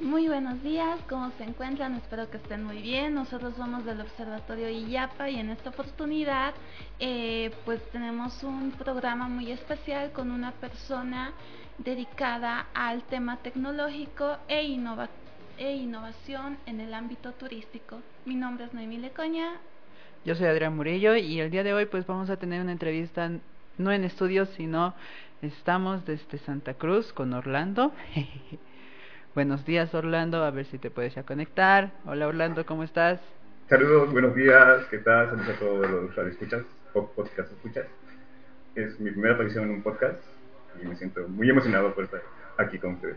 Muy buenos días, ¿cómo se encuentran? Espero que estén muy bien. Nosotros somos del Observatorio IYAPA y en esta oportunidad eh, pues tenemos un programa muy especial con una persona dedicada al tema tecnológico e, e innovación en el ámbito turístico. Mi nombre es Noemí Lecoña. Yo soy Adrián Murillo y el día de hoy pues vamos a tener una entrevista no en estudios sino estamos desde Santa Cruz con Orlando. Buenos días Orlando, a ver si te puedes ya conectar. Hola Orlando, ¿cómo estás? Saludos, buenos días, ¿qué tal? Saludos a todos los escuchas o podcast escuchas. Es mi primera aparición en un podcast y me siento muy emocionado por estar aquí con ustedes.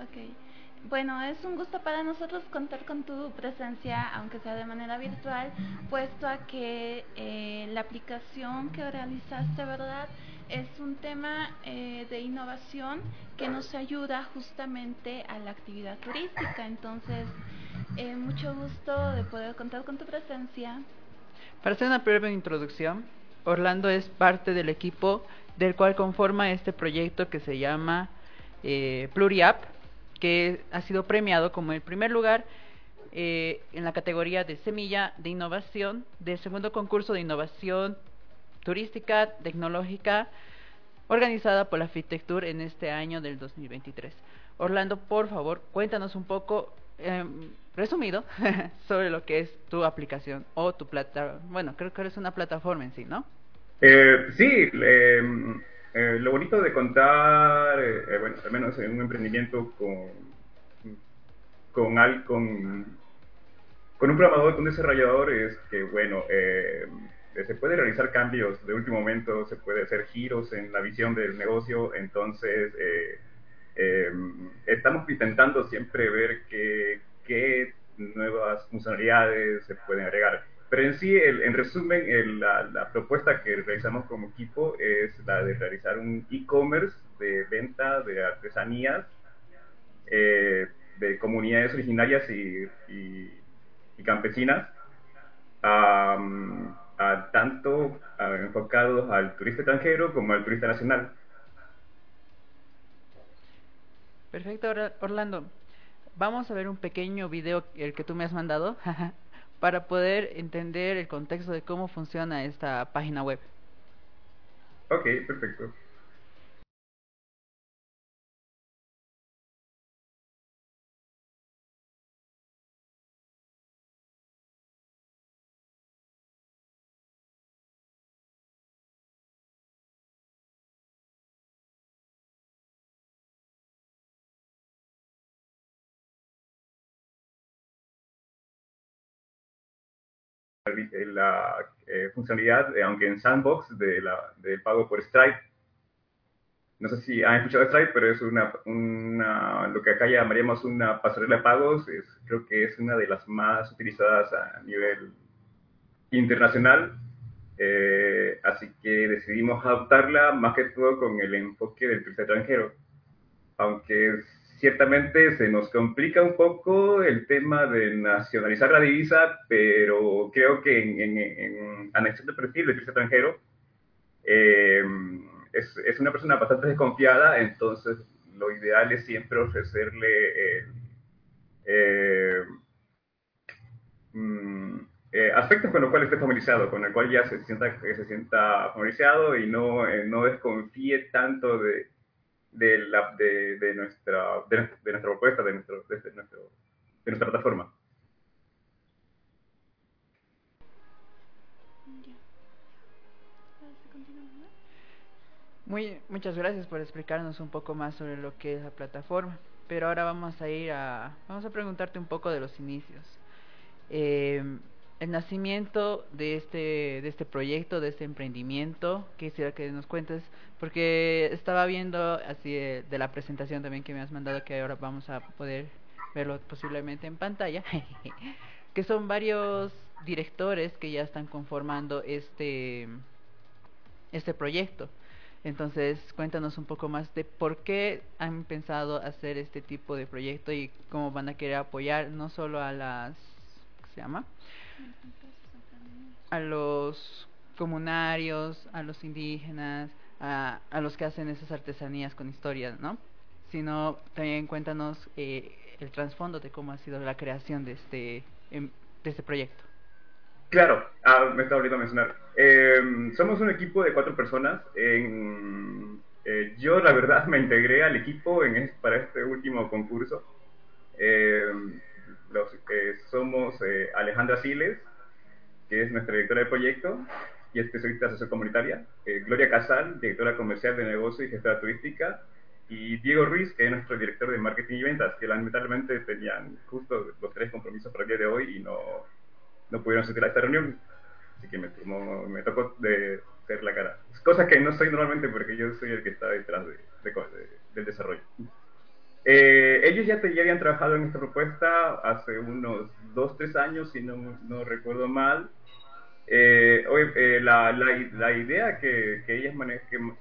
Ok. Bueno, es un gusto para nosotros contar con tu presencia, aunque sea de manera virtual, puesto a que eh, la aplicación que realizaste, ¿verdad? Es un tema eh, de innovación que nos ayuda justamente a la actividad turística. Entonces, eh, mucho gusto de poder contar con tu presencia. Para hacer una breve introducción, Orlando es parte del equipo del cual conforma este proyecto que se llama eh, PluriApp que ha sido premiado como el primer lugar eh, en la categoría de semilla de innovación del segundo concurso de innovación turística tecnológica organizada por la Fitectur en este año del 2023. Orlando, por favor, cuéntanos un poco, em, resumido, sobre lo que es tu aplicación o tu plataforma. Bueno, creo que eres una plataforma en sí, ¿no? Eh, sí, eh, eh, lo bonito de contar, eh, eh, bueno, al menos en un emprendimiento con, con, al, con, con un programador, con un desarrollador, es que, bueno, se puede realizar cambios de último momento, se puede hacer giros en la visión del negocio, entonces estamos intentando siempre ver qué nuevas funcionalidades se pueden agregar. Pero en sí, en resumen, la, propuesta que realizamos como equipo es la de realizar un e-commerce de venta de artesanías eh, de comunidades originarias y, campesinas, tanto enfocados al turista extranjero como al turista nacional. Perfecto, Orlando. Vamos a ver un pequeño video, el que tú me has mandado, para poder entender el contexto de cómo funciona esta página web. Ok, perfecto. La eh, funcionalidad, eh, aunque en Sandbox, de la, del pago por Stripe. No sé si han escuchado Stripe, pero es una, una, lo que acá llamaríamos una pasarela de pagos. Es, creo que es una de las más utilizadas a nivel internacional. Eh, así que decidimos adoptarla más que todo con el enfoque del turista extranjero. Aunque ciertamente se nos complica un poco el tema de nacionalizar la divisa, pero creo que en, en, en de perfil de turista extranjero eh, es, es, una persona bastante desconfiada, entonces lo ideal es siempre ofrecerle eh, mm, eh, aspectos con los cuales esté familiarizado, con el cual ya se sienta, se sienta familiarizado y no, no desconfíe tanto de de, la, de, de, nuestra, de, nuestra propuesta, de, nuestro, de, nuestro, de nuestra plataforma. Muy, muchas gracias por explicarnos un poco más sobre lo que es la plataforma. Pero ahora vamos a ir a, vamos a preguntarte un poco de los inicios. Eh, el nacimiento de este, de este proyecto, de este emprendimiento, quisiera que nos cuentes, porque estaba viendo así de, la presentación también que me has mandado, que ahora vamos a poder verlo posiblemente en pantalla, que son varios directores que ya están conformando este, este proyecto. Entonces, cuéntanos un poco más de por qué han pensado hacer este tipo de proyecto y cómo van a querer apoyar no solo a las, ¿qué se llama? A los comunarios, a los indígenas, a, a los que hacen esas artesanías con historias, ¿no? sino también cuéntanos eh, el trasfondo de cómo ha sido la creación de este, em, de este proyecto. Claro, ah, me estaba olvidando mencionar. Em, somos un equipo de cuatro personas. En, eh, yo, la verdad, me integré al equipo en, para este último concurso. Em, los, somos eh, Alejandra Siles, que es nuestra directora de proyecto y especialista sociocomunitaria, eh, Gloria Casal, directora comercial de negocio y gestora turística, y Diego Ruiz, que es nuestro director de marketing y ventas, que lamentablemente tenían justo los tres compromisos para el día de hoy y no, no pudieron asistir a esta reunión. Así que me, me tocó de ser la cara. Cosa que no soy normalmente porque yo soy el que está detrás de, del desarrollo. Eh, ellos ya, te, habían trabajado en esta propuesta hace unos dos, tres años, si no, no recuerdo mal. Eh, eh, la, la, idea que, que ellas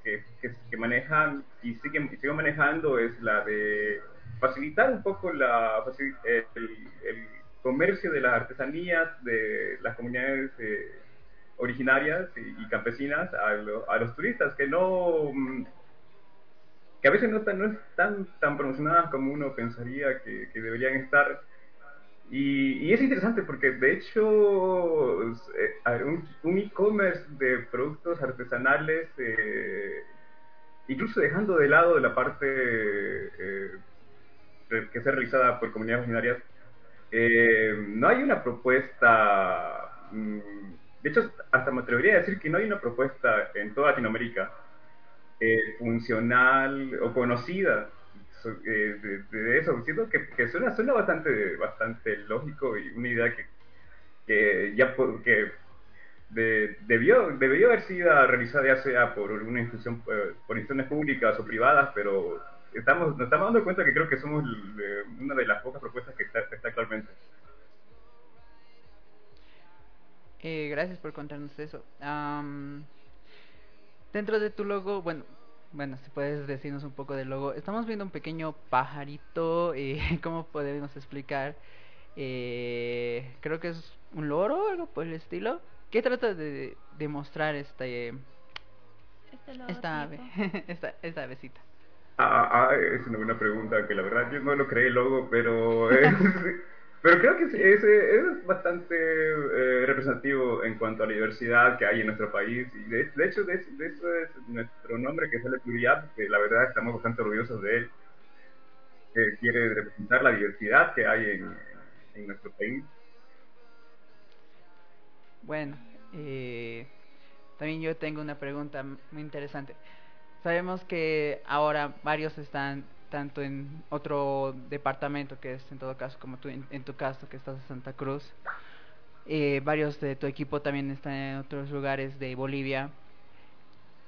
que, que, manejan y siguen, siguen manejando es la de facilitar un poco la, el, comercio de las artesanías de las comunidades eh, originarias y, campesinas a, a, los turistas que no que a veces no, no están tan promocionadas como uno pensaría que, deberían estar. Y, es interesante porque de hecho eh, un, e-commerce de productos artesanales, eh, incluso dejando de lado la parte eh, que es realizada por comunidades originarias, no hay una propuesta, mm, de hecho hasta me atrevería a decir que no hay una propuesta en toda Latinoamérica funcional o conocida eh, de, eso. Siento que, que, suena, suena bastante, bastante lógico y una idea que, que ya que debió, debió haber sido realizada ya sea por una institución, eh, por instituciones públicas o privadas, pero estamos, nos estamos dando cuenta que creo que somos una de las pocas propuestas que está, está actualmente. Eh, gracias por contarnos eso. Dentro de tu logo, bueno, bueno, si puedes decirnos un poco del logo. Estamos viendo un pequeño pajarito, eh, ¿cómo podemos explicar? Eh, creo que es un loro, algo por el estilo. ¿Qué trata de demostrar este, este esta ave, esta, esta avecita? Ah, ah, es una buena pregunta, que la verdad yo no lo creé el logo, pero es, Pero creo que es, es bastante eh, representativo en cuanto a la diversidad que hay en nuestro país. Y de, hecho, de, eso es nuestro nombre, que es el Pluriat, que la verdad estamos bastante orgullosos de él, que quiere representar la diversidad que hay en, en nuestro país. Bueno, eh, también yo tengo una pregunta muy interesante. Sabemos que ahora varios están tanto en otro departamento que es en todo caso como tú en, tu caso que estás en Santa Cruz eh, varios de tu equipo también están en otros lugares de Bolivia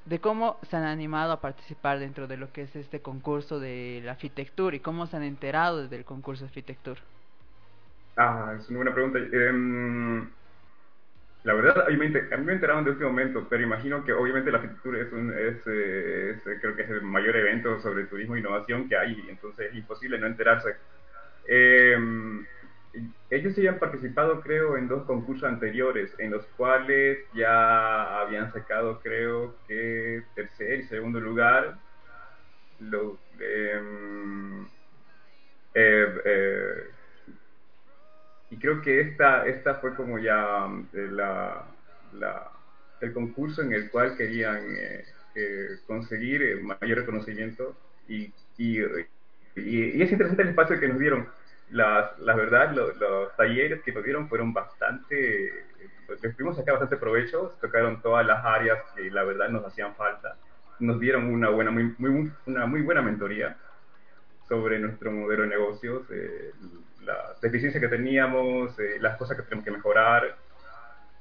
de cómo se han animado a participar dentro de lo que es este concurso de la Fitectur y cómo se han enterado del concurso de Fitectur. Ah, es una buena pregunta. Eh, la verdad, a mí, me, enteraron de último momento, pero imagino que obviamente la arquitectura es, un, creo que es el mayor evento sobre turismo e innovación que hay, entonces es imposible no enterarse. Eh, ellos ya han participado, creo, en dos concursos anteriores, en los cuales ya habían sacado, creo que tercer y segundo lugar. Em, eh, y creo que esta, esta fue como ya eh, la, la, el concurso en el cual querían eh, eh, conseguir mayor reconocimiento y, y, es interesante el espacio que nos dieron. Las, la verdad, los talleres que nos dieron fueron bastante, pues, les pudimos sacar bastante provecho, tocaron todas las áreas que la verdad nos hacían falta, nos dieron una buena, muy, muy, una muy buena mentoría sobre nuestro modelo de negocios, eh, las deficiencias que teníamos, eh, las cosas que tenemos que mejorar.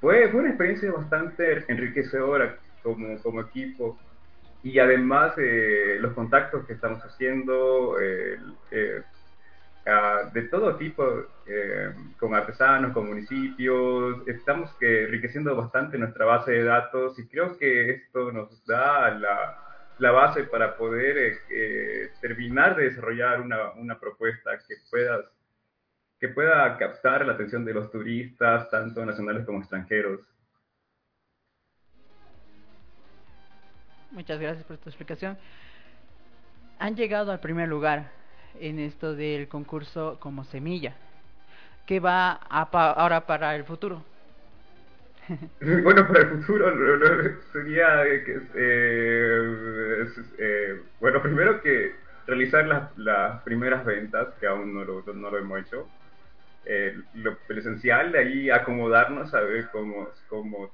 Fue, fue una experiencia bastante enriquecedora como, como equipo y además eh, los contactos que estamos haciendo eh, de todo tipo, con artesanos, con municipios, estamos enriqueciendo bastante nuestra base de datos y creo que esto nos da la, base para poder terminar de desarrollar una, propuesta que pueda que pueda captar la atención de los turistas, tanto nacionales como extranjeros. Muchas gracias por tu explicación. han llegado al primer lugar en esto del concurso como semilla. ¿Qué va ahora para el futuro? bueno, para el futuro sería que, eh, eh, bueno, primero que realizar las, las, primeras ventas, que aún no lo, no lo hemos hecho. Eh, lo, esencial de ahí acomodarnos a ver cómo, cómo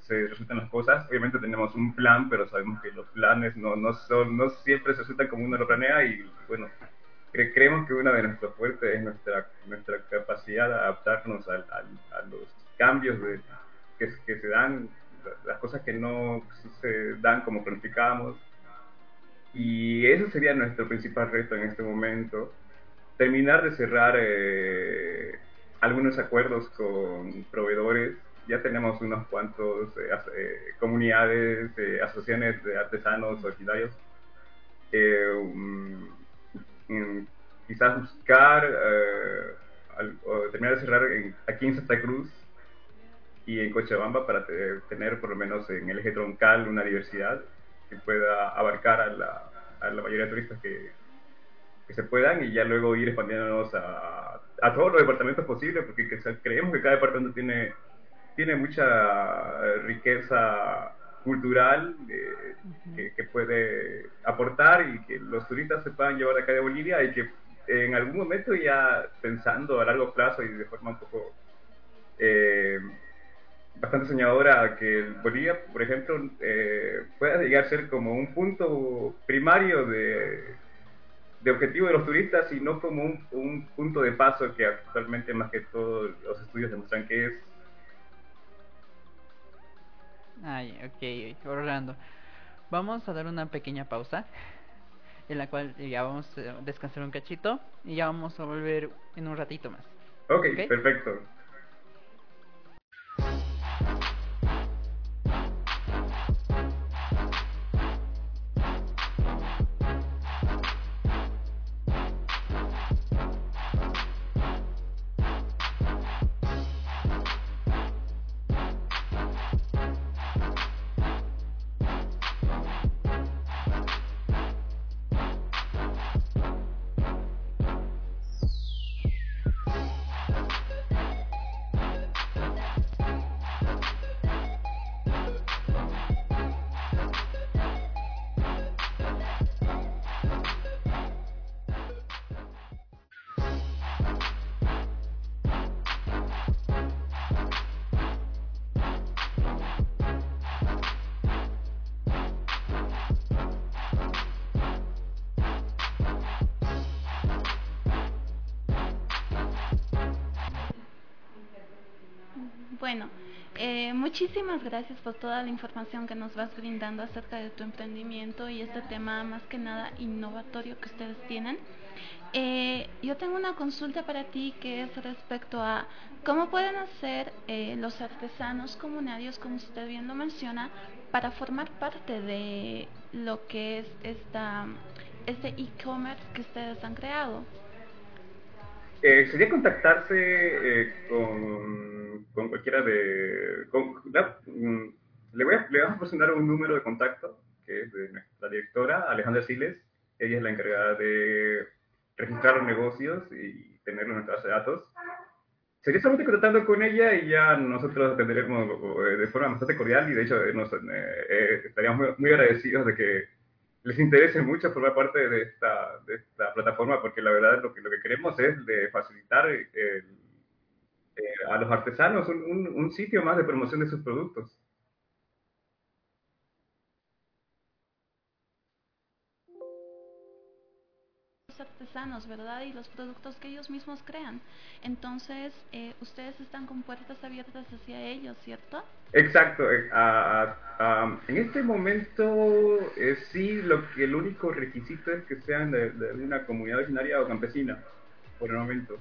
se resultan las cosas. Obviamente tenemos un plan, pero sabemos que los planes no, no, son, no siempre se resultan como uno lo planea y bueno, creemos que una de nuestras fuertes es nuestra, nuestra capacidad de adaptarnos a, los cambios de, que, que, se dan, las cosas que no se dan como planificábamos. Y ese sería nuestro principal reto en este momento. Terminar de cerrar eh, algunos acuerdos con proveedores. Ya tenemos unos cuantos eh, eh, comunidades, asociaciones de artesanos originarios. Um, quizás buscar o terminar de cerrar aquí en Santa Cruz y en Cochabamba para tener por lo menos en el eje troncal una diversidad que pueda abarcar a la, a la mayoría de turistas que, que, se puedan y ya luego ir expandiéndonos a, a todos los departamentos posibles porque creemos que cada departamento tiene, tiene mucha riqueza cultural eh, que, puede aportar y que los turistas se puedan llevar acá de Bolivia y que en algún momento ya pensando a largo plazo y de forma un poco eh, bastante soñadora que Bolivia, por ejemplo, eh, pueda llegar a ser como un punto primario de, de, objetivo de los turistas y no como un, un, punto de paso que actualmente más que todos los estudios demuestran que es. Ay, ok, Orlando. Vamos a dar una pequeña pausa en la cual ya vamos a descansar un cachito y ya vamos a volver en un ratito más. Ok, ¿Okay? perfecto. Bueno, eh, muchísimas gracias por toda la información que nos vas brindando acerca de tu emprendimiento y este tema más que nada innovatorio que ustedes tienen. Eh, yo tengo una consulta para ti que es respecto a cómo pueden hacer eh, los artesanos comunarios, como usted bien lo menciona, para formar parte de lo que es esta, este e-commerce que ustedes han creado. sería contactarse con con cualquiera de... Mm, le, voy a, le vamos a presentar un número de contacto, que es de nuestra directora, Alejandra Siles. Ella es la encargada de registrar los negocios y tenerlos en nuestra de datos. Sería solamente contactando con ella y ya nosotros atenderemos eh, de forma bastante cordial y de hecho eh, nos, eh, estaríamos muy, agradecidos de que les interese mucho formar parte de esta, de esta plataforma porque la verdad lo que, lo que queremos es de facilitar el a los artesanos un, un, sitio más de promoción de sus productos. Los artesanos, ¿verdad? Y los productos que ellos mismos crean. Entonces, eh, ustedes están con puertas abiertas hacia ellos, ¿cierto? Exacto. Eh, en este momento, eh, sí, lo que el único requisito es que sean de, de una comunidad originaria o campesina, por el momento.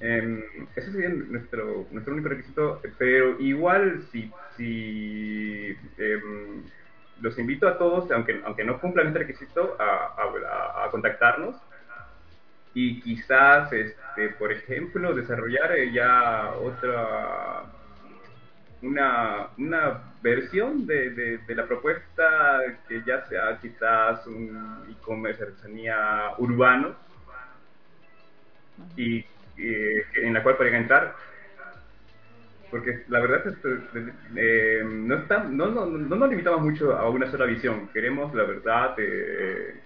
Eh, ese sería nuestro, nuestro único requisito, pero igual si, si em, los invito a todos, aunque, aunque no cumplan este requisito, a, a, contactarnos. Y quizás, este, por ejemplo, desarrollar ya otra, una, una versión de, de, la propuesta que ya sea quizás un e-commerce artesanía urbano. Y, en la cual podrían entrar porque la verdad es que eh, no, está, no, no, no, nos limitamos mucho a una sola visión, queremos la verdad eh,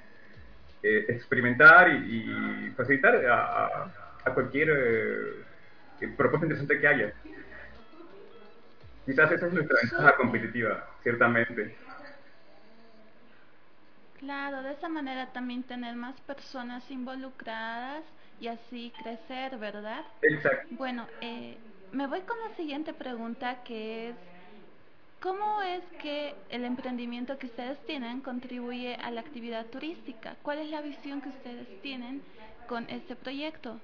eh, experimentar y, facilitar a, a cualquier propuesta interesante que haya. Quizás esa es nuestra ventaja competitiva, ciertamente. Claro, de esa manera también tener más personas involucradas y así crecer, ¿verdad? Exacto. Bueno, eh, me voy con la siguiente pregunta que es, ¿cómo es que el emprendimiento que ustedes tienen contribuye a la actividad turística? ¿Cuál es la visión que ustedes tienen con este proyecto?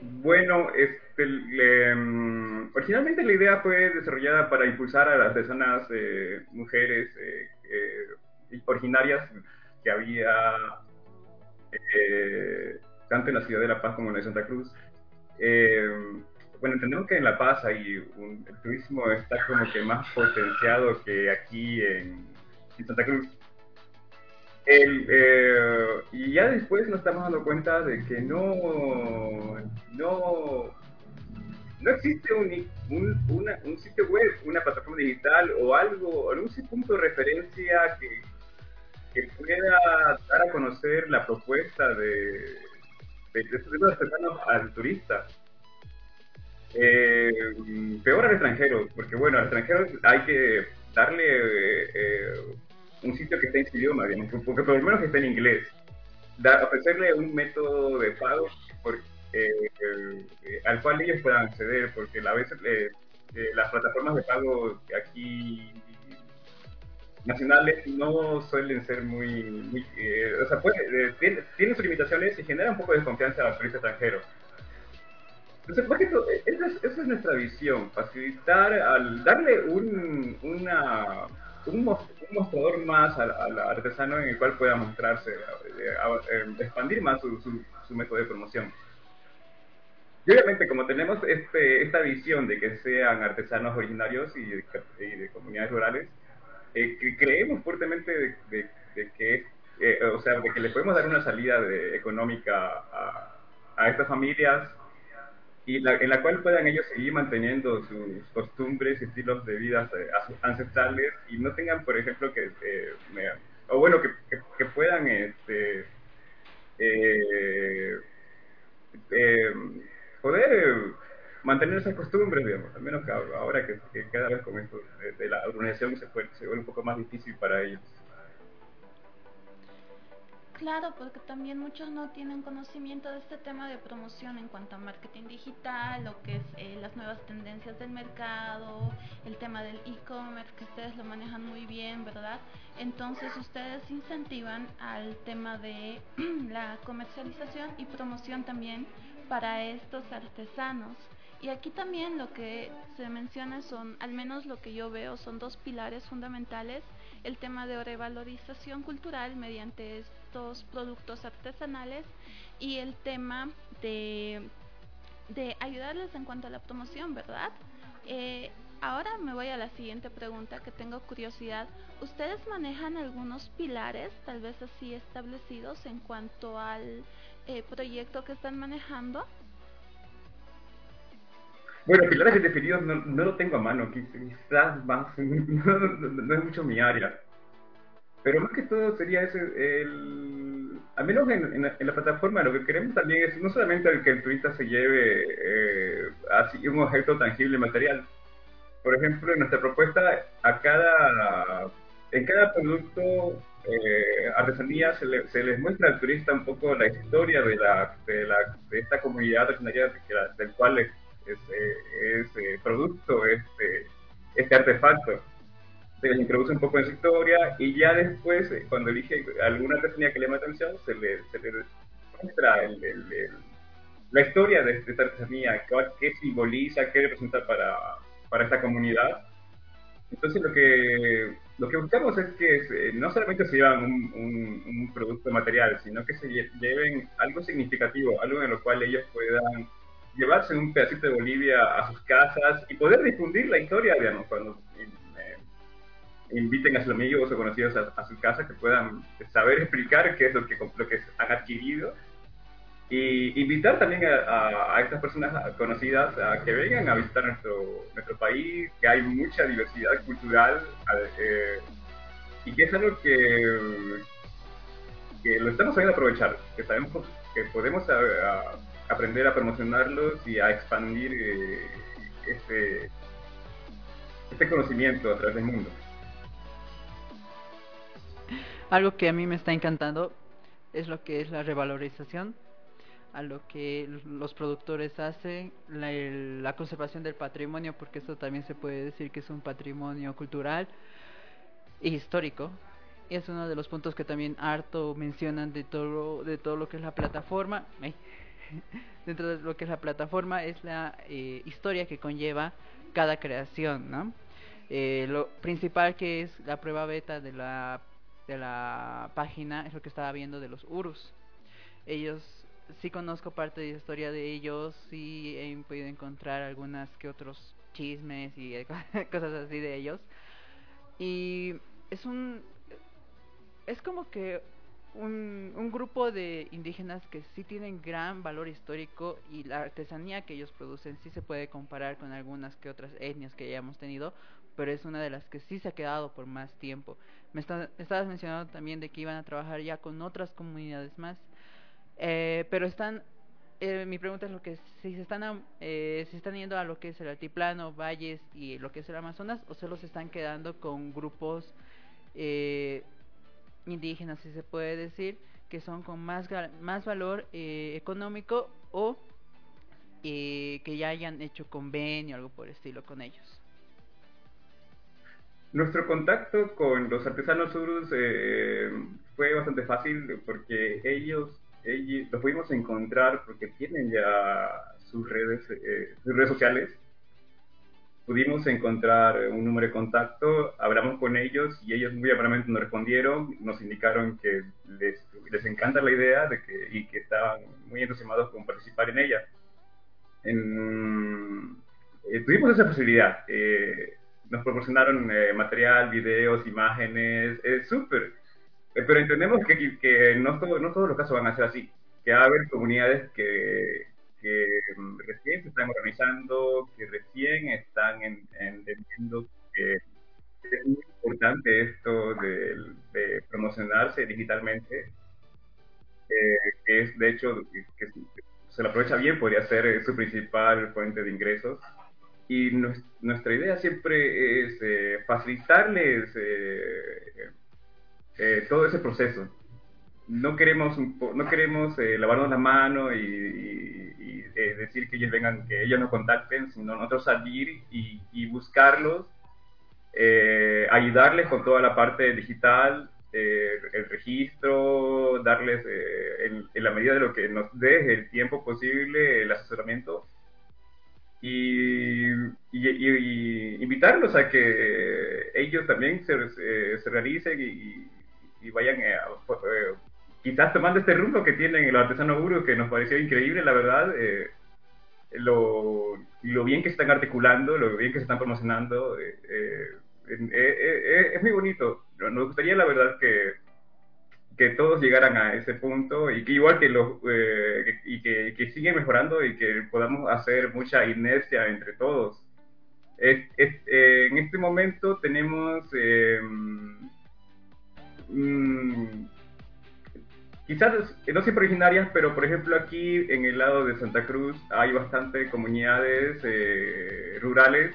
Bueno, este, mm, originalmente la idea fue desarrollada para impulsar a las personas, eh, mujeres eh, eh, originarias que había tanto en la ciudad de La Paz como en la de Santa Cruz. bueno, entendemos que en La Paz hay un, el turismo está como que más potenciado que aquí en Santa Cruz. El, eh, y ya después nos estamos dando cuenta de que no, no, no existe un, un, un, sitio web, una plataforma digital o algo, algún punto de referencia que, que pueda dar a conocer la propuesta de, de, de artesanos al turista. Eh, peor al extranjero, porque bueno, al extranjero hay que darle eh, un sitio que esté en su idioma, porque por lo menos que esté en inglés. Da, ofrecerle un método de pago eh, eh, al cual ellos puedan acceder, porque a veces eh, las plataformas de pago aquí nacionales no suelen ser muy, o sea, tienen sus limitaciones y genera un poco de desconfianza al turista extranjero. Entonces, por ejemplo, esa es, nuestra visión, facilitar, al darle un, una un, mostrador más al, artesano en el cual pueda mostrarse, eh, eh, expandir más su, su, método de promoción. Y obviamente, como tenemos este, esta visión de que sean artesanos originarios y de, comunidades rurales, eh, creemos fuertemente de, que, o sea, de que le podemos dar una salida económica a, estas familias y la, en la cual puedan ellos seguir manteniendo sus costumbres y estilos de vida eh, ancestrales y no tengan, por ejemplo, que, eh, o bueno, que, que, puedan este, eh, poder mantener esas costumbres, digamos, al menos ahora que, cada vez con esto de, la organización se, se vuelve un poco más difícil para ellos. Claro, porque también muchos no tienen conocimiento de este tema de promoción en cuanto a marketing digital, lo que es eh, las nuevas tendencias del mercado, el tema del e-commerce, que ustedes lo manejan muy bien, ¿verdad? Entonces ustedes incentivan al tema de la comercialización y promoción también para estos artesanos. Y aquí también lo que se menciona son, al menos lo que yo veo, son dos pilares fundamentales el tema de revalorización cultural mediante estos productos artesanales y el tema de, ayudarles en cuanto a la promoción, ¿verdad? Eh, ahora me voy a la siguiente pregunta que tengo curiosidad. ¿Ustedes manejan algunos pilares, tal vez así establecidos, en cuanto al eh, proyecto que están manejando? Bueno, pilares definidos no, no lo tengo a mano, quizás más, no, es mucho mi área. Pero más que todo sería ese, el, al menos en, en, la, plataforma, lo que queremos también es no solamente que el turista se lleve eh, así un objeto tangible material. Por ejemplo, en nuestra propuesta, a cada, en cada producto eh, artesanía se, le, se, les muestra al turista un poco la historia de, la, de, la, de esta comunidad artesanía del cual es ese producto, este, este artefacto. Se les introduce un poco en su historia y ya después, eh, cuando elige alguna artesanía que le llama atención, se le, se le muestra la historia de, esta artesanía, qué, simboliza, qué representa para, para esta comunidad. Entonces lo que, lo que buscamos es que eh, no solamente se llevan un, un, un, producto material, sino que se lleven algo significativo, algo en lo cual ellos puedan llevarse un pedacito de Bolivia a sus casas y poder difundir la historia, digamos, cuando, inviten a sus amigos o conocidos a, su casa que puedan saber explicar qué es lo que, lo que han adquirido. Y invitar también a, estas personas conocidas a que vengan a visitar nuestro, nuestro país, que hay mucha diversidad cultural eh, y que es algo que, que lo estamos sabiendo aprovechar, que sabemos que podemos aprender a promocionarlos y a expandir eh, este, este conocimiento a través del mundo. Algo que a mí me está encantando es lo que es la revalorización a lo que los productores hacen, la, conservación del patrimonio, porque esto también se puede decir que es un patrimonio cultural e histórico. Es uno de los puntos que también harto mencionan de todo, de todo lo que es la plataforma. Dentro de lo que es la plataforma es la eh, historia que conlleva cada creación, ¿no? Eh, lo principal que es la prueba beta de la, de la página es lo que estaba viendo de los URUS. Ellos sí conozco parte de la historia de ellos, sí he podido encontrar algunas que otros chismes y cosas así de ellos. Y es un es como que un, un grupo de indígenas que sí tienen gran valor histórico y la artesanía que ellos producen sí se puede comparar con algunas que otras etnias que hayamos tenido, pero es una de las que sí se ha quedado por más tiempo. Me, estabas mencionando también de que iban a trabajar ya con otras comunidades más. Eh, pero están, eh, mi pregunta es lo que si se están, eh, si están yendo a lo que es el altiplano, valles y lo que es el Amazonas, o solo se están quedando con grupos eh, indígenas, si se puede decir, que son con más, más valor eh, económico o eh, que ya hayan hecho convenio algo por el estilo con ellos. Nuestro contacto con los artesanos urus eh, fue bastante fácil porque ellos ellos, los pudimos encontrar porque tienen ya sus redes, eh, sus redes sociales. Pudimos encontrar un número de contacto, hablamos con ellos y ellos muy amablemente nos respondieron, nos indicaron que les, les encanta la idea de que, y que estaban muy entusiasmados con participar en ella. En, eh, tuvimos esa posibilidad. Eh, nos proporcionaron material, videos, imágenes, es súper eh, pero entendemos que, que no, todo, no todos los casos van a ser así, que va a haber comunidades que, que recién se están organizando, que recién están entendiendo que es muy importante esto de, promocionarse digitalmente, eh, que es de hecho, que, se lo aprovecha bien, podría ser su principal fuente de ingresos. Y nuestra idea siempre es eh, facilitarles eh, todo ese proceso. No queremos, no queremos eh, lavarnos la mano y, eh, decir que ellos vengan, que ellos nos contacten, sino nosotros salir y, buscarlos, ayudarles con toda la parte digital, el registro, darles en, la medida de lo que nos dé el tiempo posible el asesoramiento y, invitarlos a que ellos también se, realicen y, vayan eh, eh, quizás tomando este rumbo que tienen los artesanos Uru, que nos pareció increíble, la verdad, eh, lo, lo, bien que se están articulando, lo bien que se están promocionando, es muy bonito. Nos gustaría, la verdad, que, que todos llegaran a ese punto y que igual que los y que, que siguen mejorando y que podamos hacer mucha inercia entre todos. en este momento tenemos Mm, quizás no siempre originarias, pero por ejemplo aquí en el lado de Santa Cruz hay bastante comunidades eh, rurales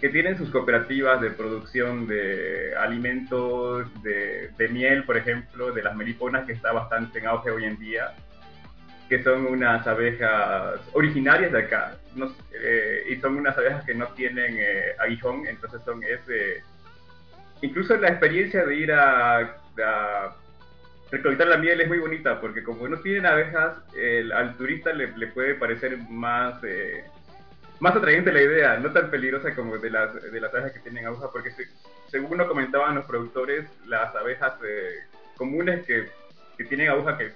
que tienen sus cooperativas de producción de alimentos, de, miel, por ejemplo, de las meliponas, que está bastante en auge hoy en día, que son unas abejas originarias de acá, eh, y son unas abejas que no tienen eh, aguijón, entonces son ese incluso la experiencia de ir a, recolectar la miel es muy bonita, porque como no tienen abejas, al turista le, puede parecer más, eh, más atrayente la idea, no tan peligrosa como de las, de las abejas que tienen aguja, porque según nos comentaban los productores, las abejas eh, comunes que, tienen aguja que,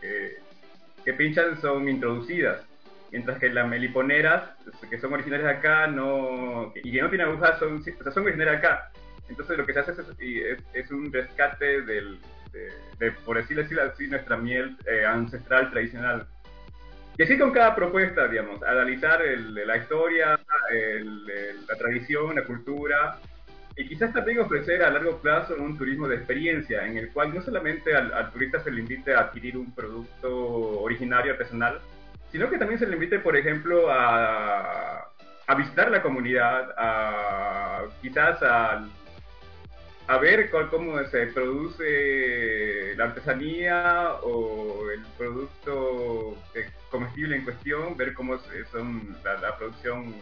que, pinchan son introducidas mientras que las meliponeras, que son originarias acá, no, y que no tienen agujas, son, son originarias acá. Entonces lo que se hace es, un rescate del, de, por decirlo así, nuestra miel eh, ancestral tradicional. Y así con cada propuesta, digamos, analizar la historia, la tradición, la cultura, y quizás también ofrecer a largo plazo un turismo de experiencia, en el cual no solamente al, turista se le invite a adquirir un producto originario, artesanal, sino que también se le invite, por ejemplo, a, a visitar la comunidad, a quizás a a ver cómo se produce la artesanía o el producto comestible en cuestión, ver cómo son la, producción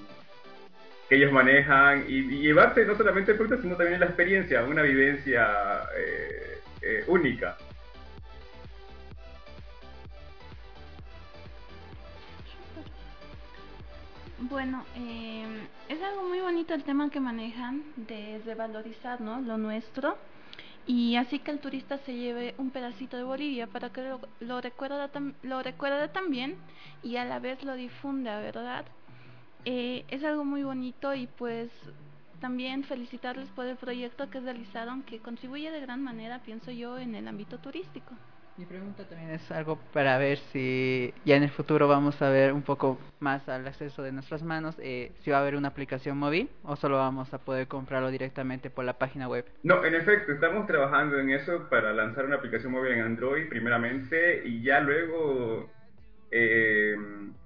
que ellos manejan y, llevarse no solamente el producto, sino también la experiencia, una vivencia eh, eh, única. Bueno, eh, es algo muy bonito el tema que manejan de revalorizar ¿no? lo nuestro y así que el turista se lleve un pedacito de Bolivia para que lo, lo, recuerde, lo también y a la vez lo difunda, ¿verdad? Eh, es algo muy bonito y pues también felicitarles por el proyecto que realizaron que contribuye de gran manera, pienso yo, en el ámbito turístico. Mi pregunta también es algo para ver si ya en el futuro vamos a ver un poco más al acceso de nuestras manos, eh, si va a haber una aplicación móvil o solo vamos a poder comprarlo directamente por la página web. No, en efecto, estamos trabajando en eso para lanzar una aplicación móvil en Android primeramente y ya luego eh,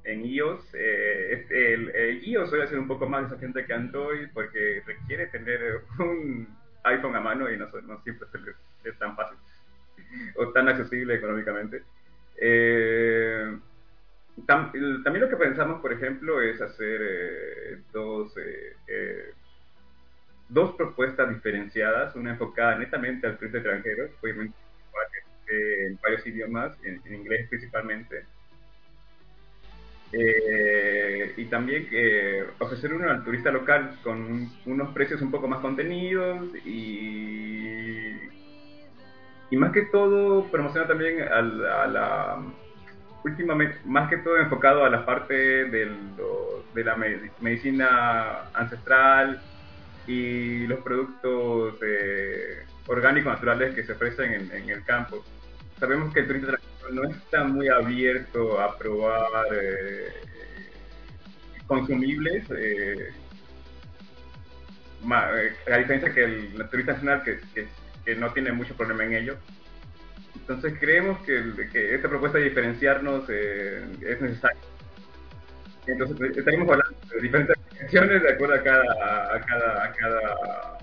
en iOS. Eh, el, iOS suele ser un poco más desafiante que Android porque requiere tener un iPhone a mano y no, no siempre es tan fácil o tan accesible económicamente. Eh, también lo que pensamos, por ejemplo, es hacer eh, dos, eh, dos propuestas diferenciadas, una enfocada netamente al turista extranjero, obviamente en varios idiomas, en, inglés principalmente, y también ofrecer uno al turista local con unos precios un poco más contenidos y y más que todo promociona también a la, últimamente, más que todo enfocado a la parte del, de la medicina ancestral y los productos eh, orgánicos naturales que se ofrecen en, el campo. Sabemos que el turismo no está muy abierto a probar eh, consumibles, eh, a diferencia que el, turista nacional que, que que no tiene mucho problema en ello. Entonces creemos que, que esta propuesta de diferenciarnos eh, es necesaria. Entonces eh, estaremos hablando de diferentes aplicaciones de acuerdo a cada, a cada, a cada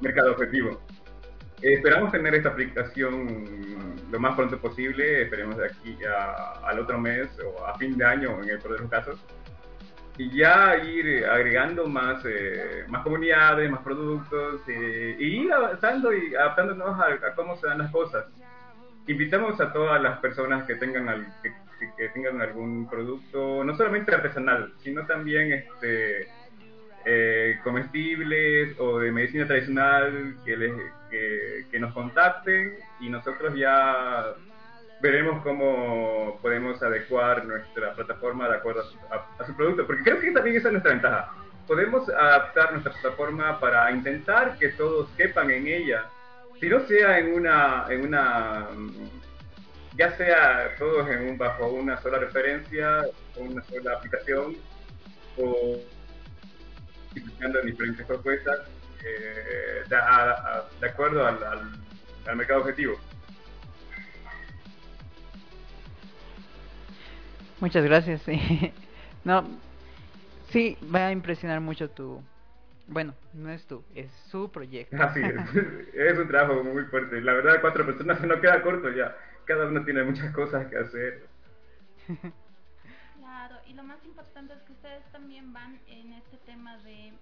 mercado objetivo. Eh, esperamos tener esta aplicación lo más pronto posible, esperemos de aquí al otro mes o a fin de año en el peor de los casos y ya ir agregando más, eh, más comunidades, más productos, eh, y ir avanzando y adaptándonos a, cómo se dan las cosas. Invitamos a todas las personas que tengan, que, tengan algún producto, no solamente artesanal, sino también este, eh, comestibles o de medicina tradicional, que, les, que, que nos contacten y nosotros ya veremos cómo podemos adecuar nuestra plataforma de acuerdo a su, producto, porque creo que también esa es nuestra ventaja. Podemos adaptar nuestra plataforma para intentar que todos quepan en ella, si no sea en una, en una ya sea todos en un, bajo una sola referencia, una sola aplicación, o en diferentes propuestas eh, de, acuerdo al mercado objetivo. Muchas gracias. no, sí, va a impresionar mucho tu... Bueno, no es tú, es su proyecto. Así es, es un trabajo muy fuerte. La verdad, cuatro personas no queda corto ya. Cada uno tiene muchas cosas que hacer. Claro, y lo más importante es que ustedes también van en este tema de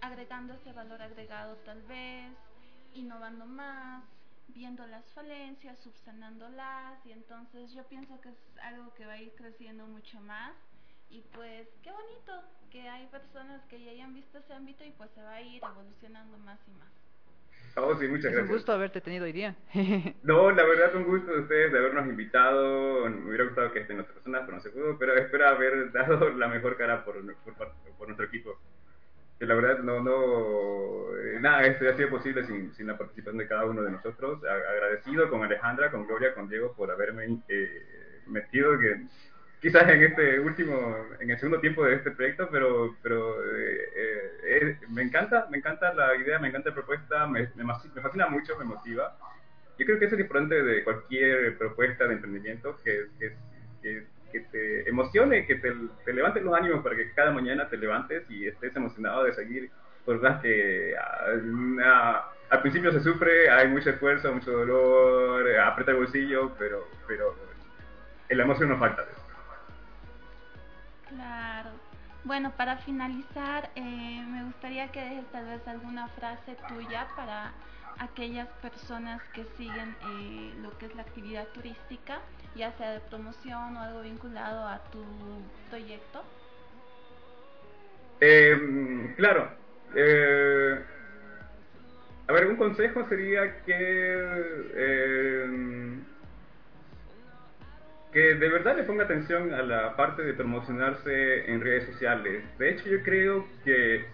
agregando ese valor agregado tal vez, innovando más, viendo las falencias, subsanándolas y entonces yo pienso que es algo que va a ir creciendo mucho más y pues qué bonito que hay personas que ya hayan visto ese ámbito y pues se va a ir evolucionando más y más. Oh, sí, muchas es un gusto haberte tenido hoy día. no, la verdad un gusto de ustedes de habernos invitado. Me hubiera gustado que estén otras personas, pero no se pudo. Pero espero haber dado la mejor cara por, por, por nuestro equipo. Que la verdad no, no, eh, nada, esto ha sido posible sin, sin, la participación de cada uno de nosotros. agradecido con Alejandra, con Gloria, con Diego por haberme eh, metido que quizás en este último, en el segundo tiempo de este proyecto, pero, pero eh, me encanta, me encanta la idea, me encanta la propuesta, me, me, fascina mucho, me motiva. Yo creo que es el importante de cualquier propuesta de emprendimiento, que, que, que que te emocione, que te, te levante los ánimos para que cada mañana te levantes y estés emocionado de seguir, por más que ah, al principio se sufre, hay mucho esfuerzo, mucho dolor, aprieta el bolsillo, pero, pero la emoción no falta. Claro. Bueno, para finalizar, eh, me gustaría que dejes tal vez alguna frase tuya para aquellas personas que siguen eh, lo que es la actividad turística, ya sea de promoción o algo vinculado a tu proyecto? Em, claro. Eh, a ver, un consejo sería que em, que de verdad le ponga atención a la parte de promocionarse en redes sociales. De hecho, yo creo que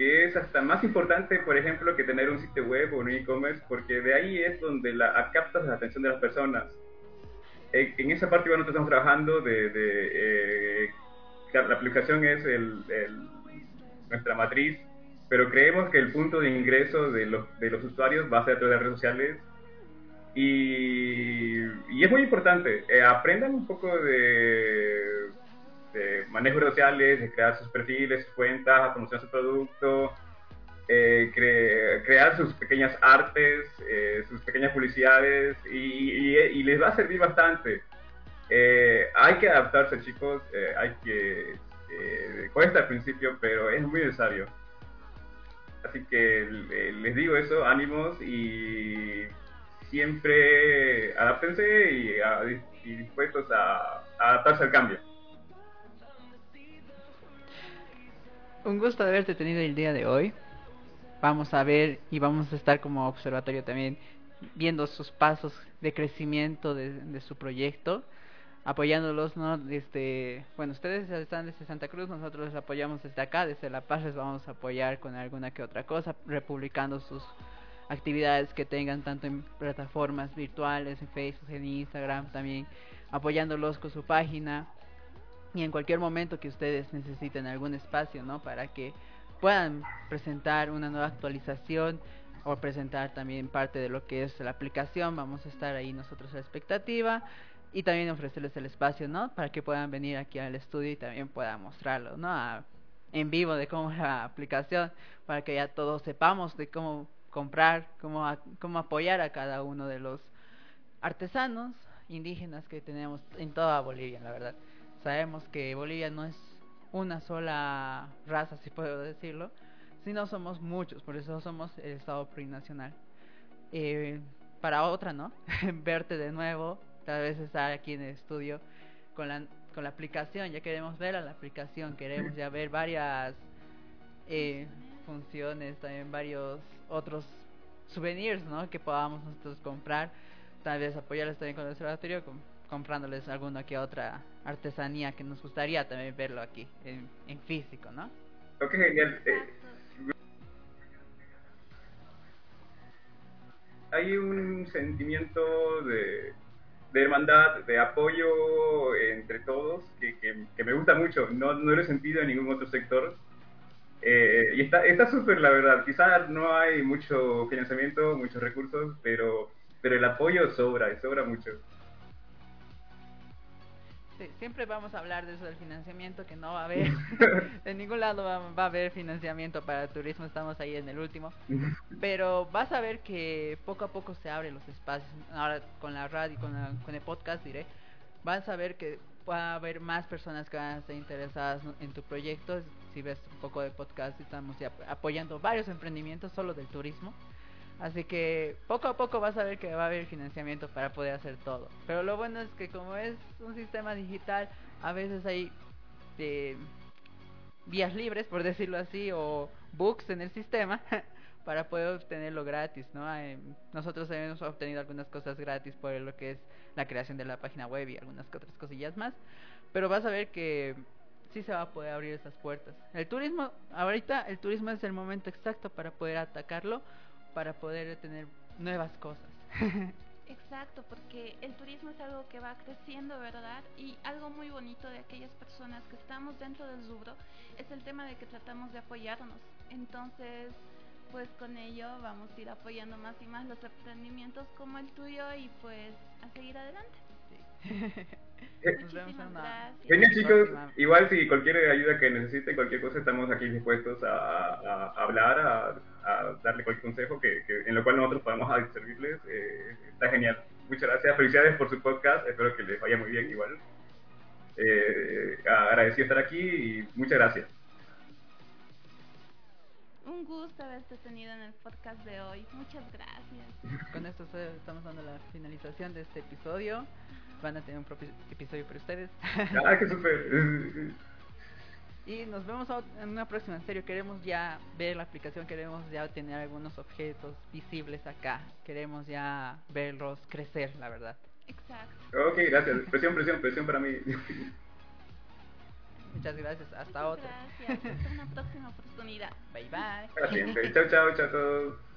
que es hasta más importante, por ejemplo, que tener un sitio web o un e-commerce, porque de ahí es donde la, captas la atención de las personas. En, esa parte igual nosotros estamos trabajando de, de eh, la aplicación es el, nuestra matriz, pero creemos que el punto de ingreso de los, de los usuarios va a ser a través de las redes sociales y, y es muy importante. Eh, aprendan un poco de manejo de redes sociales, de crear sus perfiles, sus cuentas, promocionar su producto, eh, crear sus pequeñas artes, eh, sus pequeñas publicidades y, les va a servir bastante. Eh, hay que adaptarse chicos, hay que, cuesta al principio, pero es muy necesario. Así que les digo eso, ánimos y siempre adáptense y dispuestos a adaptarse al cambio. Un gusto de haberte tenido el día de hoy. Vamos a ver y vamos a estar como observatorio también viendo sus pasos de crecimiento de, su proyecto, apoyándolos, ¿no? Desde, bueno, ustedes están desde Santa Cruz, nosotros les apoyamos desde acá, desde La Paz les vamos a apoyar con alguna que otra cosa, republicando sus actividades que tengan tanto en plataformas virtuales, en Facebook, en Instagram, también apoyándolos con su página y en cualquier momento que ustedes necesiten algún espacio, ¿no? Para que puedan presentar una nueva actualización o presentar también parte de lo que es la aplicación, vamos a estar ahí nosotros a la expectativa y también ofrecerles el espacio, ¿no? Para que puedan venir aquí al estudio y también puedan mostrarlo, ¿no? en vivo de cómo es la aplicación, para que ya todos sepamos de cómo comprar, cómo, cómo apoyar a cada uno de los artesanos indígenas que tenemos en toda Bolivia, la verdad. Sabemos que Bolivia no es una sola raza, si puedo decirlo, sino somos muchos, por eso somos el Estado plurinacional. Eh, para otra, ¿no? Verte de nuevo, tal vez estar aquí en el estudio con la, con la aplicación, ya queremos ver a la aplicación, queremos ya ver varias eh, funciones, también varios otros souvenirs, ¿no? Que podamos nosotros comprar, tal vez apoyarles también con el observatorio, comprándoles alguna que otra artesanía que nos gustaría también verlo aquí en, físico, ¿no? Ok, genial. Eh, hay un sentimiento de, hermandad, de apoyo entre todos que, que, me gusta mucho. No, no lo he sentido en ningún otro sector. Eh, y está está súper, la verdad. Quizás no hay mucho financiamiento, muchos recursos, pero, pero el apoyo sobra, sobra mucho siempre vamos a hablar de eso del financiamiento, que no va a haber, en ningún lado va, a haber financiamiento para turismo, estamos ahí en el último, pero vas a ver que poco a poco se abren los espacios, ahora con la radio, con, con el podcast diré, vas a ver que va a haber más personas que van a estar interesadas en tu proyecto, si ves un poco de podcast, estamos apoyando varios emprendimientos solo del turismo, Así que poco a poco vas a ver que va a haber financiamiento para poder hacer todo. Pero lo bueno es que como es un sistema digital, a veces hay eh, vías libres, por decirlo así, o bugs en el sistema para poder obtenerlo gratis, ¿no? nosotros hemos obtenido algunas cosas gratis por lo que es la creación de la página web y algunas otras cosillas más. Pero vas a ver que sí se va a poder abrir esas puertas. El turismo, ahorita el turismo es el momento exacto para poder atacarlo, para poder tener nuevas cosas. Exacto, porque el turismo es algo que va creciendo, ¿verdad? Y algo muy bonito de aquellas personas que estamos dentro del rubro es el tema de que tratamos de apoyarnos. Entonces, pues con ello vamos a ir apoyando más y más los emprendimientos como el tuyo y pues a seguir adelante. Muchísimas gracias. Genial chicos, igual si cualquier ayuda que necesiten, cualquier cosa, estamos aquí dispuestos a, hablar, a, darle cualquier consejo que, en lo cual nosotros podamos servirles. Eh, está genial. Muchas gracias, felicidades por su podcast, espero que les vaya muy bien igual. Eh, agradecido estar aquí y muchas gracias. Un gusto haberte tenido en el podcast de hoy. Muchas gracias. Con esto estamos dando la finalización de este episodio. Van a tener un propio episodio para ustedes. ¡Ah, qué súper! Y nos vemos en una próxima. En serio, queremos ya ver la aplicación, queremos ya tener algunos objetos visibles acá. Queremos ya verlos crecer, la verdad. Exacto. Ok, gracias. Presión, presión, presión para mí. Muchas gracias. Hasta otra. Gracias. Hasta una próxima oportunidad. Bye bye. Siempre. chao, chao, chao a todos.